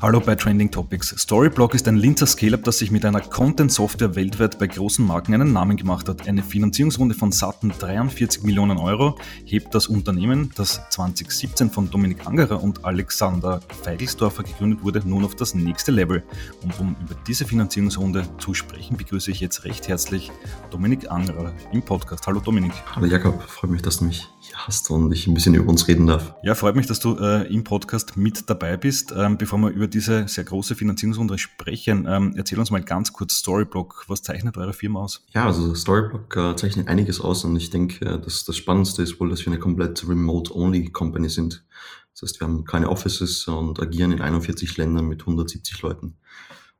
Hallo bei Trending Topics. Storyblock ist ein Linzer Scale-Up, das sich mit einer Content-Software weltweit bei großen Marken einen Namen gemacht hat. Eine Finanzierungsrunde von satten 43 Millionen Euro hebt das Unternehmen, das 2017 von Dominik Angerer und Alexander Feigelsdorfer gegründet wurde, nun auf das nächste Level. Und um über diese Finanzierungsrunde zu sprechen, begrüße ich jetzt recht herzlich Dominik Angerer im Podcast. Hallo Dominik. Hallo Jakob, freue mich, dass du mich hast und ich ein bisschen über uns reden darf. Ja, freut mich, dass du äh, im Podcast mit dabei bist. Ähm, bevor wir über diese sehr große Finanzierungsrunde sprechen, ähm, erzähl uns mal ganz kurz Storyblock. Was zeichnet eure Firma aus? Ja, also Storyblock äh, zeichnet einiges aus und ich denke, äh, dass das Spannendste ist wohl, dass wir eine komplett Remote-Only Company sind. Das heißt, wir haben keine Offices und agieren in 41 Ländern mit 170 Leuten.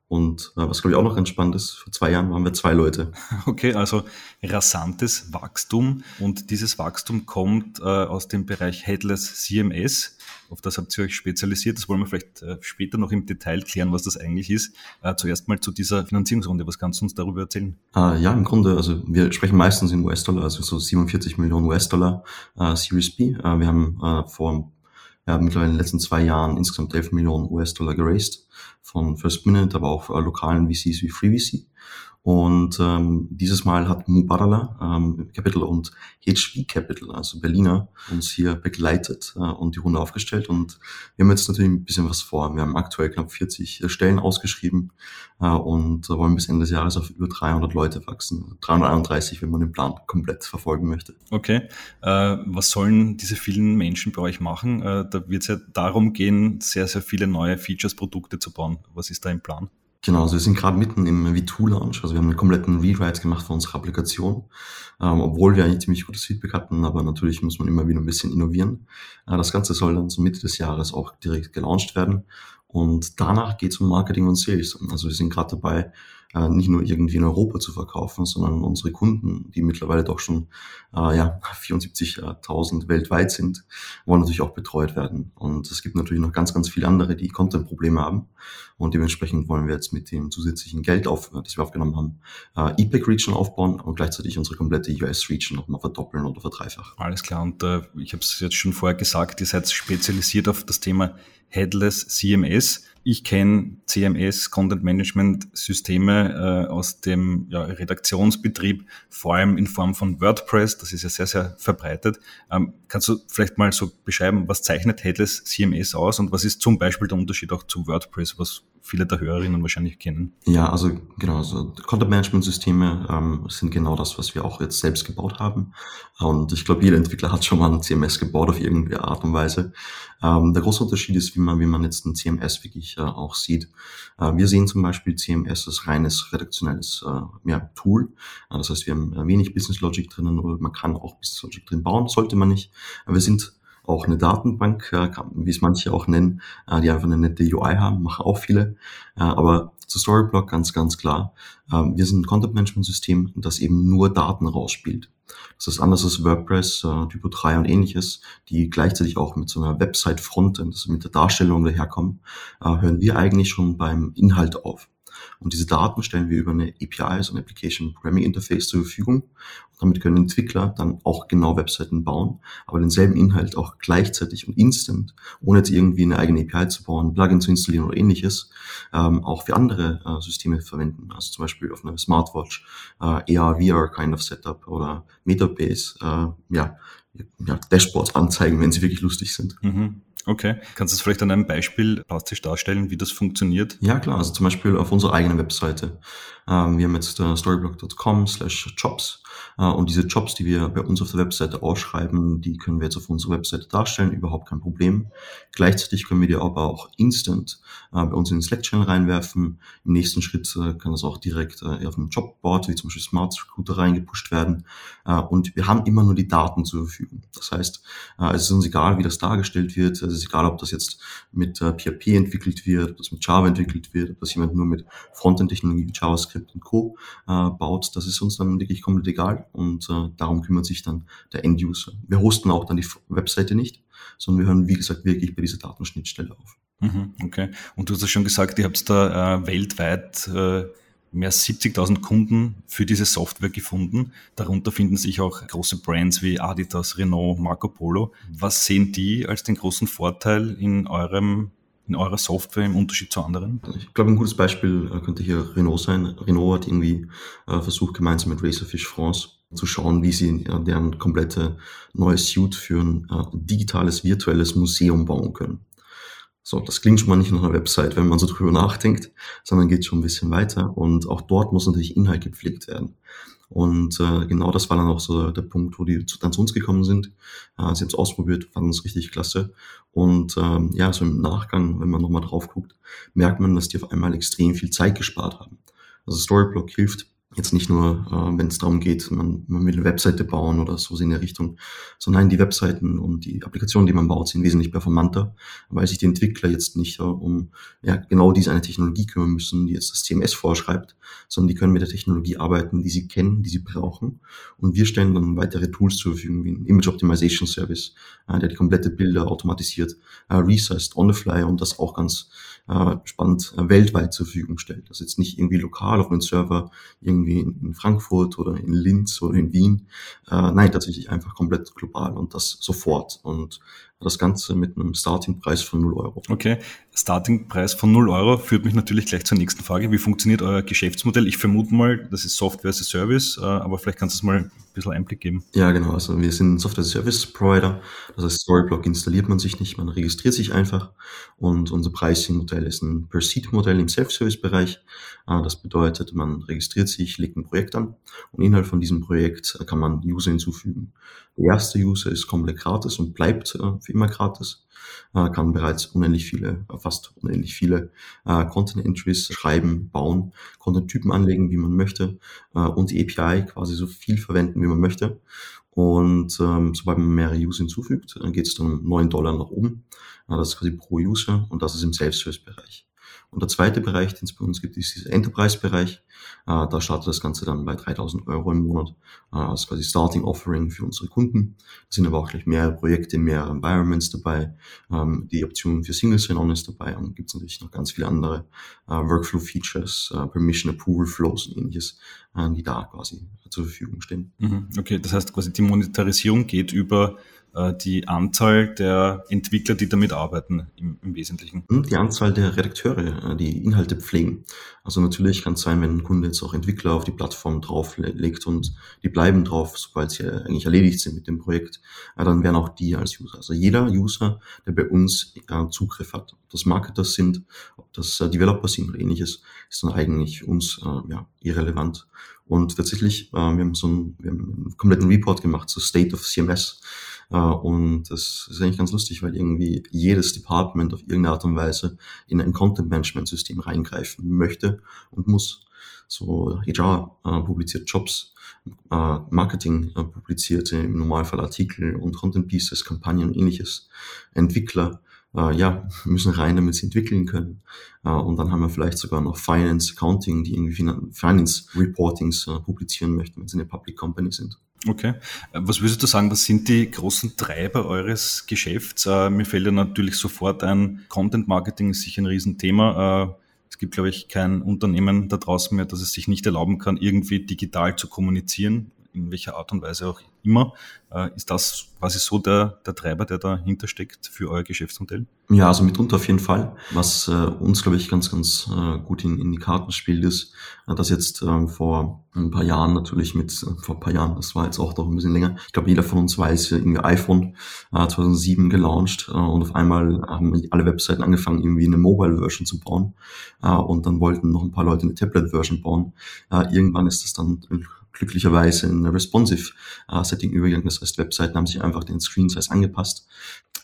Und äh, was glaube ich auch noch ganz spannend ist, vor zwei Jahren waren wir zwei Leute. Okay, also rasantes Wachstum und dieses Wachstum kommt äh, aus dem Bereich Headless CMS. Auf das habt ihr euch spezialisiert. Das wollen wir vielleicht äh, später noch im Detail klären, was das eigentlich ist. Äh, zuerst mal zu dieser Finanzierungsrunde. Was kannst du uns darüber erzählen? Äh, ja, im Grunde, also wir sprechen meistens in US-Dollar, also so 47 Millionen US-Dollar äh, Series B. Äh, wir haben äh, vor ja, mittlerweile in den letzten zwei Jahren insgesamt 11 Millionen US-Dollar geraced von First Minute, aber auch äh, lokalen VCs wie FreeVC. Und ähm, dieses Mal hat Mubadala ähm, Capital und HV Capital, also Berliner, uns hier begleitet äh, und die Runde aufgestellt. Und wir haben jetzt natürlich ein bisschen was vor. Wir haben aktuell knapp 40 äh, Stellen ausgeschrieben äh, und wollen bis Ende des Jahres auf über 300 Leute wachsen. 331, wenn man den Plan komplett verfolgen möchte. Okay. Äh, was sollen diese vielen Menschen bei euch machen? Äh, da wird es ja darum gehen, sehr, sehr viele neue Features, Produkte zu bauen. Was ist da im Plan? Genau, also wir sind gerade mitten im V2-Launch, also wir haben einen kompletten Rewrite gemacht für unsere Applikation, ähm, obwohl wir eigentlich ziemlich gutes Feedback hatten, aber natürlich muss man immer wieder ein bisschen innovieren. Äh, das Ganze soll dann zur Mitte des Jahres auch direkt gelauncht werden und danach geht es um Marketing und Sales. Also wir sind gerade dabei, äh, nicht nur irgendwie in Europa zu verkaufen, sondern unsere Kunden, die mittlerweile doch schon äh, ja, 74.000 weltweit sind, wollen natürlich auch betreut werden. Und es gibt natürlich noch ganz, ganz viele andere, die Content-Probleme haben. Und dementsprechend wollen wir jetzt mit dem zusätzlichen Geld, auf, das wir aufgenommen haben, äh, EPEC-Region aufbauen und gleichzeitig unsere komplette US-Region nochmal verdoppeln oder verdreifachen. Alles klar. Und äh, ich habe es jetzt schon vorher gesagt, ihr seid spezialisiert auf das Thema Headless CMS. Ich kenne CMS, Content Management Systeme äh, aus dem ja, Redaktionsbetrieb, vor allem in Form von WordPress. Das ist ja sehr, sehr verbreitet. Ähm, kannst du vielleicht mal so beschreiben, was zeichnet Headless CMS aus und was ist zum Beispiel der Unterschied auch zu WordPress, was viele der Hörerinnen wahrscheinlich kennen? Ja, also genau, also Content Management Systeme ähm, sind genau das, was wir auch jetzt selbst gebaut haben. Und ich glaube, jeder Entwickler hat schon mal ein CMS gebaut auf irgendeine Art und Weise. Ähm, der große Unterschied ist, wie man, wie man jetzt ein CMS wirklich äh, auch sieht. Äh, wir sehen zum Beispiel CMS als reines redaktionelles äh, ja, Tool. Äh, das heißt, wir haben äh, wenig Business Logic drinnen oder man kann auch Business Logic drin bauen, sollte man nicht. Aber wir sind auch eine Datenbank, äh, wie es manche auch nennen, äh, die einfach eine nette UI haben, machen auch viele. Äh, aber zu Storyblock ganz, ganz klar. Ähm, wir sind ein Content Management System, das eben nur Daten rausspielt. Das ist anders als WordPress, Typo 3 und ähnliches, die gleichzeitig auch mit so einer Website Frontend, also mit der Darstellung daherkommen, hören wir eigentlich schon beim Inhalt auf. Und diese Daten stellen wir über eine API, also ein Application Programming Interface zur Verfügung. Damit können Entwickler dann auch genau Webseiten bauen, aber denselben Inhalt auch gleichzeitig und instant, ohne jetzt irgendwie eine eigene API zu bauen, Plugin zu installieren oder ähnliches, ähm, auch für andere äh, Systeme verwenden. Also zum Beispiel auf einer Smartwatch, äh, AR, VR kind of Setup oder Metabase, äh, ja, ja, Dashboards anzeigen, wenn sie wirklich lustig sind. Mhm. Okay. Kannst du es vielleicht an einem Beispiel plastisch darstellen, wie das funktioniert? Ja, klar. Also zum Beispiel auf unserer eigenen Webseite. Ähm, wir haben jetzt äh, storyblog.com slash jobs und diese Jobs, die wir bei uns auf der Webseite ausschreiben, die können wir jetzt auf unserer Webseite darstellen, überhaupt kein Problem. Gleichzeitig können wir die aber auch instant äh, bei uns in den Slack-Channel reinwerfen. Im nächsten Schritt äh, kann das auch direkt äh, auf einem Jobboard, wie zum Beispiel Smart Recruiter, reingepusht werden. Äh, und wir haben immer nur die Daten zur Verfügung. Das heißt, äh, es ist uns egal, wie das dargestellt wird. Es ist egal, ob das jetzt mit äh, PHP entwickelt wird, ob das mit Java entwickelt wird, ob das jemand nur mit Frontend-Technologie wie JavaScript und Co. Äh, baut. Das ist uns dann wirklich komplett egal und äh, darum kümmert sich dann der End-User. Wir hosten auch dann die Webseite nicht, sondern wir hören, wie gesagt, wirklich bei dieser Datenschnittstelle auf. Mhm, okay. Und du hast ja schon gesagt, ihr habt da äh, weltweit äh, mehr als 70.000 Kunden für diese Software gefunden. Darunter finden sich auch große Brands wie Adidas, Renault, Marco Polo. Was sehen die als den großen Vorteil in eurem in eurer Software im Unterschied zu anderen? Ich glaube, ein gutes Beispiel äh, könnte hier Renault sein. Renault hat irgendwie äh, versucht, gemeinsam mit Racerfish France zu schauen, wie sie äh, deren komplette neue Suite für ein digitales, virtuelles Museum bauen können. So, das klingt schon mal nicht nach einer Website, wenn man so drüber nachdenkt, sondern geht schon ein bisschen weiter. Und auch dort muss natürlich Inhalt gepflegt werden. Und äh, genau das war dann auch so der Punkt, wo die dann zu uns gekommen sind. Äh, sie haben es ausprobiert, fanden es richtig klasse. Und ähm, ja, so im Nachgang, wenn man nochmal drauf guckt, merkt man, dass die auf einmal extrem viel Zeit gespart haben. Also Storyblock hilft Jetzt nicht nur, äh, wenn es darum geht, man, man will eine Webseite bauen oder so in der Richtung, sondern die Webseiten und die Applikationen, die man baut, sind wesentlich performanter, weil sich die Entwickler jetzt nicht äh, um ja, genau diese eine Technologie kümmern müssen, die jetzt das CMS vorschreibt, sondern die können mit der Technologie arbeiten, die sie kennen, die sie brauchen. Und wir stellen dann weitere Tools zur Verfügung, wie ein Image Optimization Service, äh, der die komplette Bilder automatisiert äh, resized on the fly und das auch ganz äh, spannend äh, weltweit zur Verfügung stellt. Das ist jetzt nicht irgendwie lokal auf einem Server, irgendwie in, in Frankfurt oder in Linz oder in Wien. Äh, nein, tatsächlich einfach komplett global und das sofort. Und das Ganze mit einem Startingpreis von 0 Euro. Okay, Startingpreis von 0 Euro führt mich natürlich gleich zur nächsten Frage. Wie funktioniert euer Geschäftsmodell? Ich vermute mal, das ist Software as a Service, äh, aber vielleicht kannst du es mal ein bisschen Einblick geben. Ja, genau. Also wir sind Software as a Service Provider. Das heißt, Storyblock installiert man sich nicht, man registriert sich einfach. Und unser Pricing-Modell ist ein Per-Seat-Modell im Self-Service-Bereich. Äh, das bedeutet, man registriert sich, legt ein Projekt an und innerhalb von diesem Projekt kann man User hinzufügen. Der erste User ist komplett gratis und bleibt äh, für immer gratis, äh, kann bereits unendlich viele, äh, fast unendlich viele äh, Content Entries schreiben, bauen, Content-Typen anlegen, wie man möchte äh, und die API quasi so viel verwenden, wie man möchte. Und ähm, sobald man mehrere User hinzufügt, dann geht es dann um 9 Dollar nach oben. Äh, das ist quasi pro User und das ist im Self-Service-Bereich. Und der zweite Bereich, den es bei uns gibt, ist dieser Enterprise-Bereich. Äh, da startet das Ganze dann bei 3000 Euro im Monat. Äh, ist quasi Starting Offering für unsere Kunden. Da sind aber auch gleich mehrere Projekte, mehrere Environments dabei. Ähm, die Option für Single Sign-On ist dabei und gibt es natürlich noch ganz viele andere äh, Workflow-Features, äh, Permission Approval Flows und ähnliches, äh, die da quasi zur Verfügung stehen. Mhm. Okay, das heißt quasi die Monetarisierung geht über die Anzahl der Entwickler, die damit arbeiten im, im, Wesentlichen? Hm, die Anzahl der Redakteure, äh, die Inhalte pflegen. Also natürlich kann es sein, wenn ein Kunde jetzt auch Entwickler auf die Plattform drauflegt und die bleiben drauf, sobald sie eigentlich erledigt sind mit dem Projekt, dann werden auch die als User. Also jeder User, der bei uns Zugriff hat, ob das Marketer sind, ob das äh, Developer sind oder ähnliches, ist dann eigentlich uns ja, irrelevant. Und tatsächlich, wir haben so einen, wir haben einen kompletten Report gemacht zu State of CMS. Äh, und das ist eigentlich ganz lustig, weil irgendwie jedes Department auf irgendeine Art und Weise in ein Content-Management-System reingreifen möchte und muss. So HR äh, publiziert Jobs, äh, Marketing äh, publiziert im Normalfall Artikel und Content Pieces, Kampagnen und ähnliches. Entwickler äh, ja, müssen rein, damit sie entwickeln können. Äh, und dann haben wir vielleicht sogar noch Finance, Accounting, die irgendwie Finance Reportings äh, publizieren möchten, wenn sie eine Public Company sind. Okay. Äh, was würdest du sagen, was sind die großen Treiber eures Geschäfts? Äh, mir fällt ja natürlich sofort ein, Content Marketing ist sicher ein Riesenthema. Äh, es gibt, glaube ich, kein Unternehmen da draußen mehr, das es sich nicht erlauben kann, irgendwie digital zu kommunizieren in welcher Art und Weise auch immer. Äh, ist das quasi so der, der Treiber, der dahinter steckt für euer Geschäftsmodell? Ja, also mitunter auf jeden Fall. Was äh, uns, glaube ich, ganz, ganz äh, gut in, in die Karten spielt, ist, äh, dass jetzt ähm, vor ein paar Jahren natürlich mit, äh, vor ein paar Jahren, das war jetzt auch doch ein bisschen länger, ich glaube, jeder von uns weiß, irgendwie iPhone äh, 2007 gelauncht äh, und auf einmal haben alle Webseiten angefangen, irgendwie eine Mobile-Version zu bauen äh, und dann wollten noch ein paar Leute eine Tablet-Version bauen. Äh, irgendwann ist das dann glücklicherweise in responsive äh, Setting übergegangen. Das heißt, Webseiten haben sich einfach den Screen Size angepasst.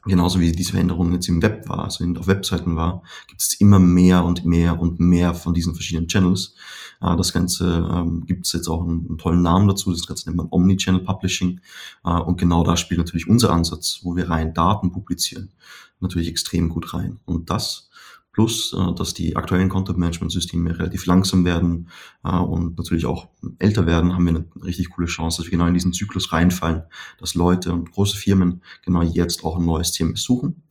Genauso wie diese Veränderung jetzt im Web war, also auf Webseiten war, gibt es immer mehr und mehr und mehr von diesen verschiedenen Channels. Äh, das Ganze ähm, gibt es jetzt auch einen, einen, tollen Namen dazu. Das Ganze nennt man Omnichannel Publishing. Äh, und genau da spielt natürlich unser Ansatz, wo wir rein Daten publizieren, natürlich extrem gut rein. Und das Plus, äh, dass die aktuellen Content-Management-Systeme relativ langsam werden äh, und natürlich auch älter werden, haben wir eine richtig coole Chance, dass wir genau in diesen Zyklus reinfallen, dass Leute und große Firmen genau jetzt auch ein neues CMS suchen.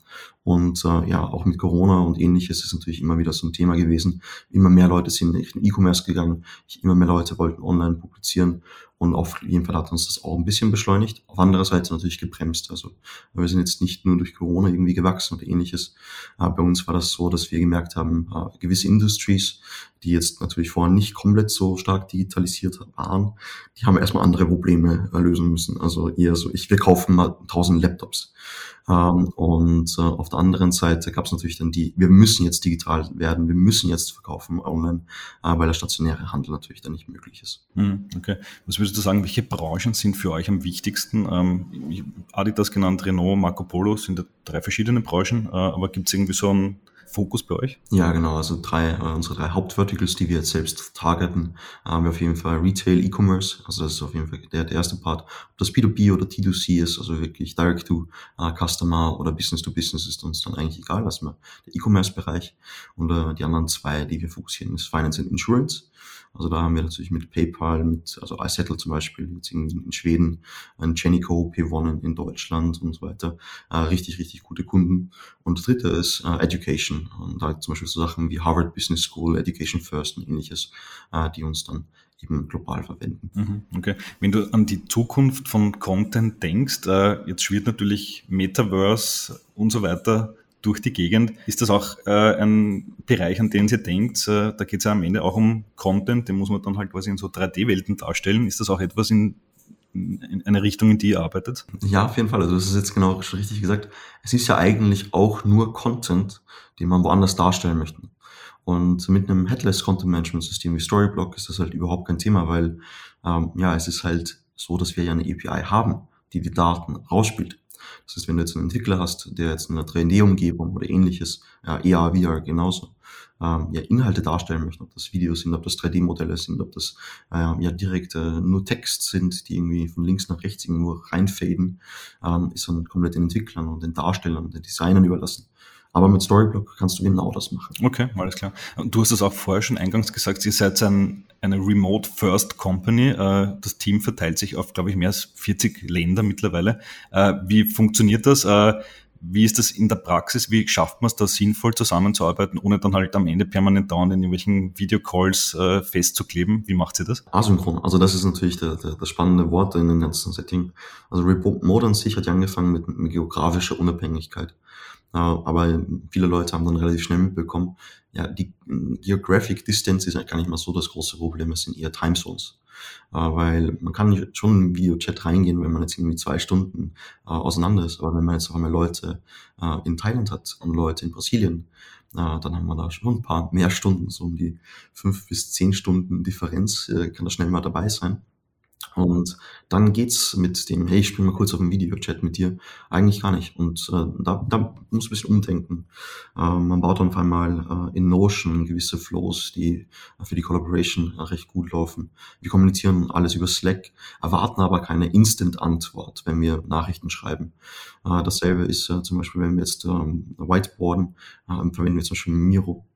Und äh, ja, auch mit Corona und ähnliches ist natürlich immer wieder so ein Thema gewesen. Immer mehr Leute sind in E-Commerce gegangen, immer mehr Leute wollten online publizieren Und auf jeden Fall hat uns das auch ein bisschen beschleunigt. Auf anderer Seite natürlich gebremst. Also wir sind jetzt nicht nur durch Corona irgendwie gewachsen oder ähnliches. Äh, bei uns war das so, dass wir gemerkt haben, äh, gewisse Industries, die jetzt natürlich vorher nicht komplett so stark digitalisiert waren, die haben erstmal andere Probleme äh, lösen müssen. Also eher so, ich, wir kaufen mal tausend Laptops. Ähm, und äh, auf der anderen Seite gab es natürlich dann die, wir müssen jetzt digital werden, wir müssen jetzt verkaufen online, weil der stationäre Handel natürlich dann nicht möglich ist. Hm, okay. Was würdest du sagen, welche Branchen sind für euch am wichtigsten? Ähm, Adidas genannt, Renault, Marco Polo sind ja drei verschiedene Branchen, äh, aber gibt es irgendwie so ein Fokus bei euch? Ja, genau. Also drei, äh, unsere drei Hauptverticals, die wir jetzt selbst targeten, haben wir auf jeden Fall Retail, E-Commerce. Also das ist auf jeden Fall der, der erste Part. Ob das B2B oder T2C ist, also wirklich Direct to Customer oder Business to Business ist uns dann eigentlich egal. Lassen wir der E-Commerce-Bereich. Und die anderen zwei, die wir fokussieren, ist Finance and Insurance. Also da haben wir natürlich mit PayPal, mit, also iSettle zum Beispiel, jetzt in, in Schweden, ein Genico, P1 in Deutschland und so weiter, äh, richtig, richtig gute Kunden. Und das dritte ist äh, Education. Und da zum Beispiel so Sachen wie Harvard Business School, Education First und ähnliches, äh, die uns dann eben global verwenden. Mhm, okay. Wenn du an die Zukunft von Content denkst, äh, jetzt schwirrt natürlich Metaverse und so weiter durch die Gegend. Ist das auch äh, ein Bereich, an den ihr denkt? Äh, da geht es ja am Ende auch um Content, den muss man dann halt quasi in so 3D-Welten darstellen. Ist das auch etwas in, in eine Richtung, in die ihr arbeitet? Ja, auf jeden Fall. Also das ist jetzt genau richtig gesagt. Es ist ja eigentlich auch nur Content, den man woanders darstellen möchte. Und mit einem Headless Content Management System wie Storyblock ist das halt überhaupt kein Thema, weil ähm, ja, es ist halt so, dass wir ja eine API haben, die die Daten rausspielt. Das heißt, wenn du jetzt einen Entwickler hast, der jetzt in einer 3D-Umgebung oder ähnliches, ja, ER, VR genauso, ähm, ja, Inhalte darstellen möchte, ob das Videos sind, ob das 3D-Modelle sind, ob das ähm, ja direkt äh, nur Text sind, die irgendwie von links nach rechts irgendwo reinfaden, ähm, ist dann komplett den Entwicklern und den Darstellern und den Designern überlassen. Aber mit Storyblock kannst du genau das machen. Okay, alles klar. Und du hast es auch vorher schon eingangs gesagt, ihr seid ein, eine Remote First Company. Äh, das Team verteilt sich auf, glaube ich, mehr als 40 Länder mittlerweile. Äh, wie funktioniert das? Äh, wie ist das in der Praxis? Wie schafft man es da sinnvoll zusammenzuarbeiten, ohne dann halt am Ende permanent dauernd in irgendwelchen Videocalls äh, festzukleben? Wie macht sie das? Asynchron. Also das ist natürlich der, der, das spannende Wort in dem ganzen Setting. Also Remote an sich hat ja angefangen mit, mit geografischer Unabhängigkeit. Aber viele Leute haben dann relativ schnell mitbekommen, ja, die Geographic Distance ist ja gar nicht mal so das große Problem, es sind eher Time Zones. Weil man kann schon in Videochat reingehen, wenn man jetzt irgendwie zwei Stunden äh, auseinander ist. Aber wenn man jetzt auf einmal Leute äh, in Thailand hat und Leute in Brasilien, äh, dann haben wir da schon ein paar mehr Stunden, so um die fünf bis zehn Stunden Differenz äh, kann da schnell mal dabei sein. Und dann geht's mit dem, hey, ich spiele mal kurz auf dem Videochat mit dir, eigentlich gar nicht. Und äh, da, da muss ein bisschen umdenken. Äh, man baut auf einmal äh, in Notion gewisse Flows, die für die Collaboration recht gut laufen. Wir kommunizieren alles über Slack, erwarten aber keine Instant-Antwort, wenn wir Nachrichten schreiben. Äh, dasselbe ist äh, zum Beispiel, wenn wir jetzt ähm, whiteboarden, äh, verwenden wir zum Beispiel Miro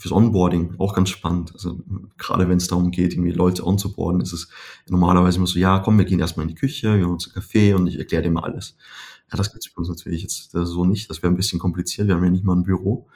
fürs Onboarding auch ganz spannend. Also gerade wenn es darum geht, irgendwie Leute onzuboarden, ist es normalerweise immer so, ja, komm, wir gehen erstmal in die Küche, wir haben uns einen Kaffee und ich erkläre dir mal alles. Ja, das gibt es bei uns natürlich jetzt so nicht. Das wäre ein bisschen kompliziert. Wir haben ja nicht mal ein Büro.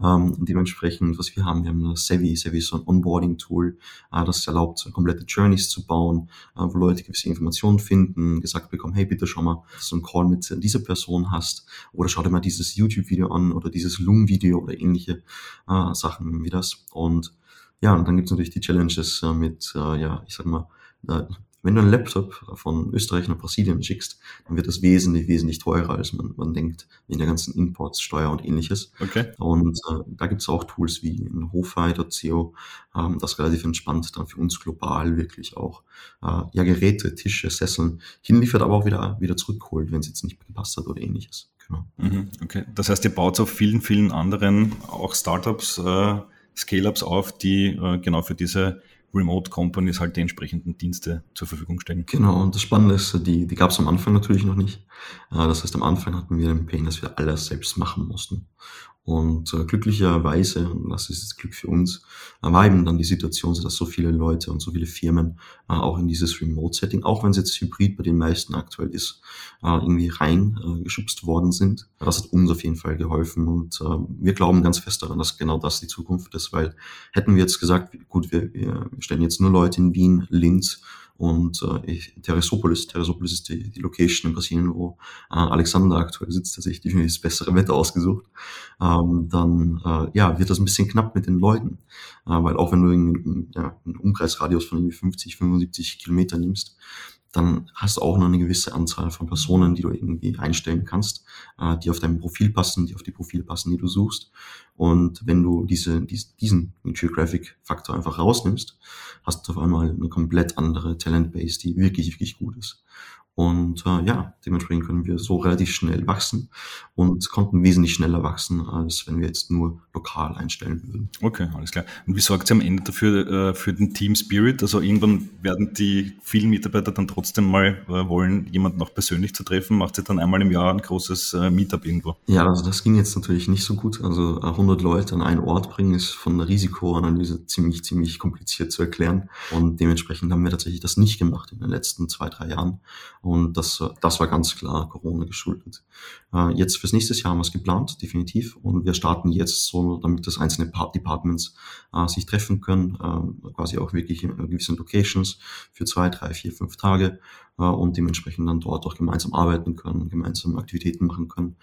Ähm, dementsprechend, was wir haben, wir haben das Savvy. Savvy ist so ein Onboarding-Tool, äh, das erlaubt, komplette Journeys zu bauen, äh, wo Leute gewisse Informationen finden, gesagt bekommen, hey, bitte schau mal, dass du einen Call mit dieser Person hast oder schau dir mal dieses YouTube-Video an oder dieses Loom-Video oder ähnliche äh, Sachen wie das. Und ja, und dann gibt es natürlich die Challenges äh, mit, äh, ja, ich sag mal, äh, wenn du einen Laptop von Österreich nach Brasilien schickst, dann wird das wesentlich, wesentlich teurer, als man, man denkt, in der ganzen Imports, Steuer und ähnliches. Okay. Und äh, da gibt es auch Tools wie in Hofei.co, ähm, das relativ entspannt dann für uns global wirklich auch äh, ja, Geräte, Tische, Sesseln hinliefert, aber auch wieder, wieder zurückholt, wenn es jetzt nicht gepasst hat oder ähnliches. Genau. Mhm, okay. Das heißt, ihr baut auf vielen, vielen anderen auch Startups, äh, Scale-Ups auf, die äh, genau für diese Remote Companies halt die entsprechenden Dienste zur Verfügung stellen. Genau, und das Spannende ist, die, die gab es am Anfang natürlich noch nicht. Äh, das heißt, am Anfang hatten wir den Pain, dass wir alles selbst machen mussten. Und äh, glücklicherweise, und das ist das Glück für uns, äh, war eben dann die Situation, dass so viele Leute und so viele Firmen äh, auch in dieses Remote-Setting, auch wenn es jetzt hybrid bei den meisten aktuell ist, äh, irgendwie reingeschubst äh, worden sind. Das hat uns auf jeden Fall geholfen und äh, wir glauben ganz fest daran, dass genau das die Zukunft ist, weil hätten wir jetzt gesagt, gut, wir, wir stellen jetzt nur Leute in Wien, Linz Und äh, Teresopolis, Teresopolis ist die, die Location in Brasilien, wo äh, Alexander aktuell sitzt, der sich definitiv das bessere Wetter ausgesucht. Ähm, dann äh, ja, wird das ein bisschen knapp mit den Leuten. Äh, weil auch wenn du einen, ja, einen Umkreisradius von irgendwie 50, 75 Kilometer nimmst, dann hast du auch noch eine gewisse Anzahl von Personen, die du irgendwie einstellen kannst, äh, die auf dein Profil passen, die auf die Profile passen, die du suchst. Und wenn du diese, diesen Geographic-Faktor einfach rausnimmst, hast du auf einmal eine komplett andere Talent-Base, die wirklich, wirklich gut ist. Und äh, ja, dementsprechend können wir so relativ schnell wachsen und konnten wesentlich schneller wachsen, als wenn wir jetzt nur lokal einstellen würden. Okay, alles klar. Und wie sorgt ihr am Ende dafür äh, für den Team Spirit? Also irgendwann werden die vielen Mitarbeiter dann trotzdem mal äh, wollen, jemanden noch persönlich zu treffen. Macht ihr dann einmal im Jahr ein großes äh, Meetup irgendwo? Ja, also das ging jetzt natürlich nicht so gut. Also 100 äh, Leute an einen Ort bringen ist von der Risikoanalyse ziemlich, ziemlich kompliziert zu erklären. Und dementsprechend haben wir tatsächlich das nicht gemacht in den letzten zwei, drei Jahren. Und das, das war ganz klar Corona geschuldet. Äh, jetzt fürs nächste Jahr haben wir es geplant, definitiv. Und wir starten jetzt so, damit das einzelne Departments äh, sich treffen können, äh, quasi auch wirklich in gewissen Locations für zwei, drei, vier, fünf Tage und dementsprechend dann dort auch gemeinsam arbeiten können, gemeinsam Aktivitäten machen können.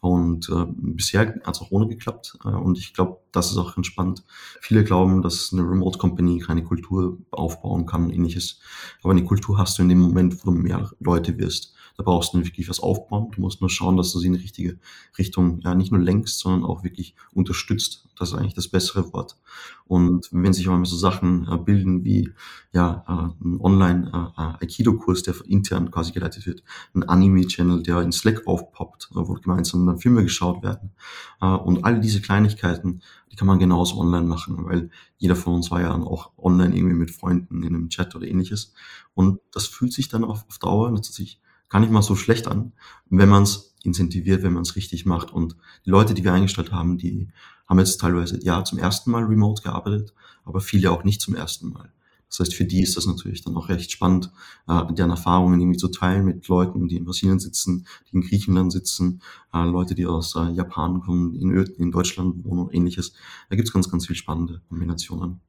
Und äh, bisher hat es auch ohne geklappt. Äh, und ich glaube, das ist auch entspannt. Viele glauben, dass eine Remote Company keine Kultur aufbauen kann, ähnliches. Aber eine Kultur hast du in dem Moment, wo du mehr Leute wirst. Da brauchst du wirklich was aufbauen. Du musst nur schauen, dass du sie in die richtige Richtung ja nicht nur lenkst, sondern auch wirklich unterstützt. Das ist eigentlich das bessere Wort. Und wenn sich auch so Sachen äh, bilden wie ja äh, ein Online äh, der intern quasi geleitet wird, ein Anime-Channel, der in Slack aufpoppt, wo gemeinsam dann Filme geschaut werden und all diese Kleinigkeiten, die kann man genauso online machen, weil jeder von uns war ja auch online irgendwie mit Freunden in einem Chat oder ähnliches. Und das fühlt sich dann auf, auf Dauer natürlich gar nicht mal so schlecht an, wenn man es incentiviert, wenn man es richtig macht. Und die Leute, die wir eingestellt haben, die haben jetzt teilweise ja zum ersten Mal remote gearbeitet, aber viele auch nicht zum ersten Mal. Das heißt, für die ist das natürlich dann auch recht spannend, äh, deren Erfahrungen irgendwie zu teilen mit Leuten, die in Brasilien sitzen, die in Griechenland sitzen, äh, Leute, die aus äh, Japan kommen, in, in Deutschland wohnen und ähnliches. Da gibt's ganz, ganz viel spannende Kombinationen.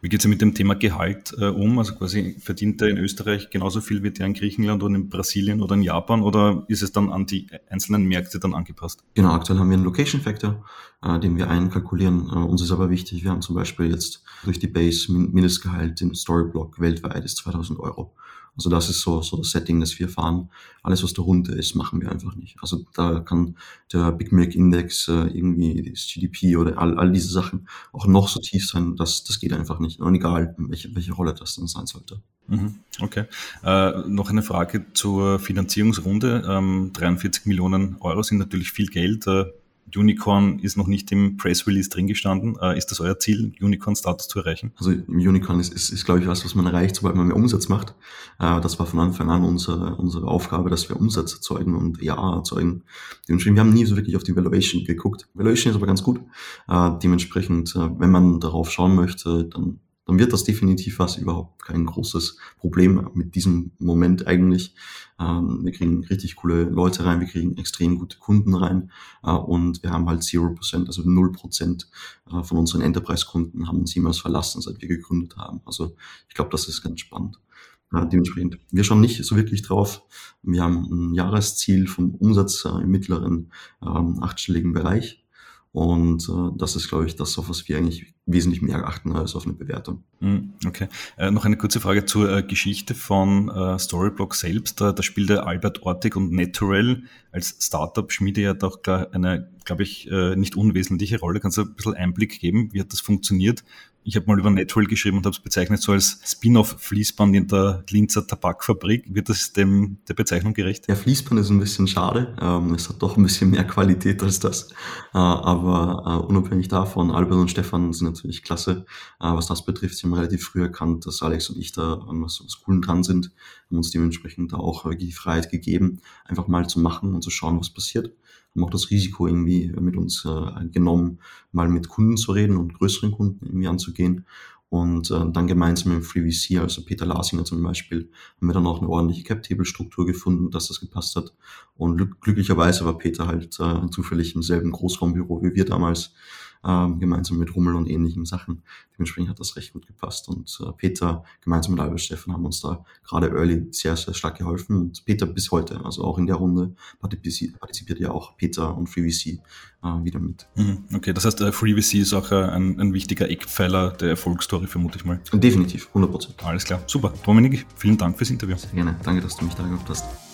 Wie geht es mit dem Thema Gehalt äh, um? Also quasi verdient er in Österreich genauso viel wie der in Griechenland oder in Brasilien oder in Japan oder ist es dann an die einzelnen Märkte dann angepasst? Genau, aktuell haben wir einen Location Factor, äh, den wir einkalkulieren. Äh, uns ist aber wichtig, wir haben zum Beispiel jetzt durch die Base Mindestgehalt im Storyblock weltweit ist 2000 Euro. Also das ist so, so das Setting, das wir fahren. Alles, was darunter ist, machen wir einfach nicht. Also da kann der Big Mac Index äh, irgendwie das GDP oder all, all diese Sachen auch noch so tief sein, das, das geht einfach nicht. Und egal, welche, welche Rolle das dann sein sollte. Mhm, okay. Äh, noch eine Frage zur Finanzierungsrunde. Ähm, 43 Millionen Euro sind natürlich viel Geld. Äh, Unicorn ist noch nicht im Press Release drin gestanden. Äh, ist das euer Ziel, Unicorn-Status zu erreichen? Also Unicorn ist, ist, ist, glaube ich, was, was man erreicht, sobald man mehr Umsatz macht. Äh, das war von Anfang an unsere, unsere Aufgabe, dass wir Umsatz erzeugen und ja erzeugen. Dementsprechend, wir haben nie so wirklich auf die Valuation geguckt. Valuation ist aber ganz gut. Äh, dementsprechend, wenn man darauf schauen möchte, dann dann wird das definitiv was, überhaupt kein großes Problem mit diesem Moment eigentlich. Ähm, wir kriegen richtig coole Leute rein, wir kriegen extrem gute Kunden rein äh, und wir haben halt 0%, also 0% äh, von unseren Enterprise-Kunden haben uns jemals verlassen, seit wir gegründet haben. Also ich glaube, das ist ganz spannend. Dementsprechend, wir schauen nicht so wirklich drauf. Wir haben ein Jahresziel vom Umsatz äh, im mittleren ähm, achtstelligen Bereich und äh, das ist, glaube ich, das, auf was wir eigentlich wesentlich mehr achten als auf eine Bewertung. Hm, okay. Äh, noch eine kurze Frage zur äh, Geschichte von äh, Storyblock selbst. Da, da spielt der Albert Ortig und Natural als Startup-Schmiede ja doch eine, glaube ich, äh, nicht unwesentliche Rolle. Kannst du ein bisschen Einblick geben? Wie hat das funktioniert? Ich habe mal über Natural geschrieben und habe es bezeichnet so als Spin-off-Fließband in der Linzer Tabakfabrik. Wird das dem der Bezeichnung gerecht? Ja, Fließband ist ein bisschen schade. Ähm, es hat doch ein bisschen mehr Qualität als das. Äh, aber äh, unabhängig davon, Albert und Stefan sind natürlich klasse. Was das betrifft, sie haben relativ früh erkannt, dass Alex und ich da an was, was Coolen dran sind, haben uns dementsprechend da auch die Freiheit gegeben, einfach mal zu machen und zu schauen, was passiert haben auch das Risiko irgendwie mit uns äh, genommen, mal mit Kunden zu reden und größeren Kunden irgendwie anzugehen. Und äh, dann gemeinsam mit FreeVC, also Peter Lasinger zum Beispiel, haben wir dann auch eine ordentliche Cap-Table-Struktur gefunden, dass das gepasst hat. Und glücklicherweise war Peter halt äh, zufällig im selben Großraumbüro wie wir damals. Ähm, gemeinsam mit Rummel und ähnlichen Sachen. Dementsprechend hat das recht gut gepasst. Und äh, Peter gemeinsam mit Albert Steffen haben uns da gerade early sehr, sehr stark geholfen. Und Peter bis heute, also auch in der Runde partizipiert ja auch Peter und FreeVC äh, wieder mit. Mhm, okay, das heißt, äh, FreeVC ist auch äh, ein, ein wichtiger Eckpfeiler der Erfolgsstory, vermute ich mal. Definitiv, 100 Prozent. Alles klar, super. Dominik, vielen Dank fürs Interview. Sehr gerne. Danke, dass du mich da gehabt hast.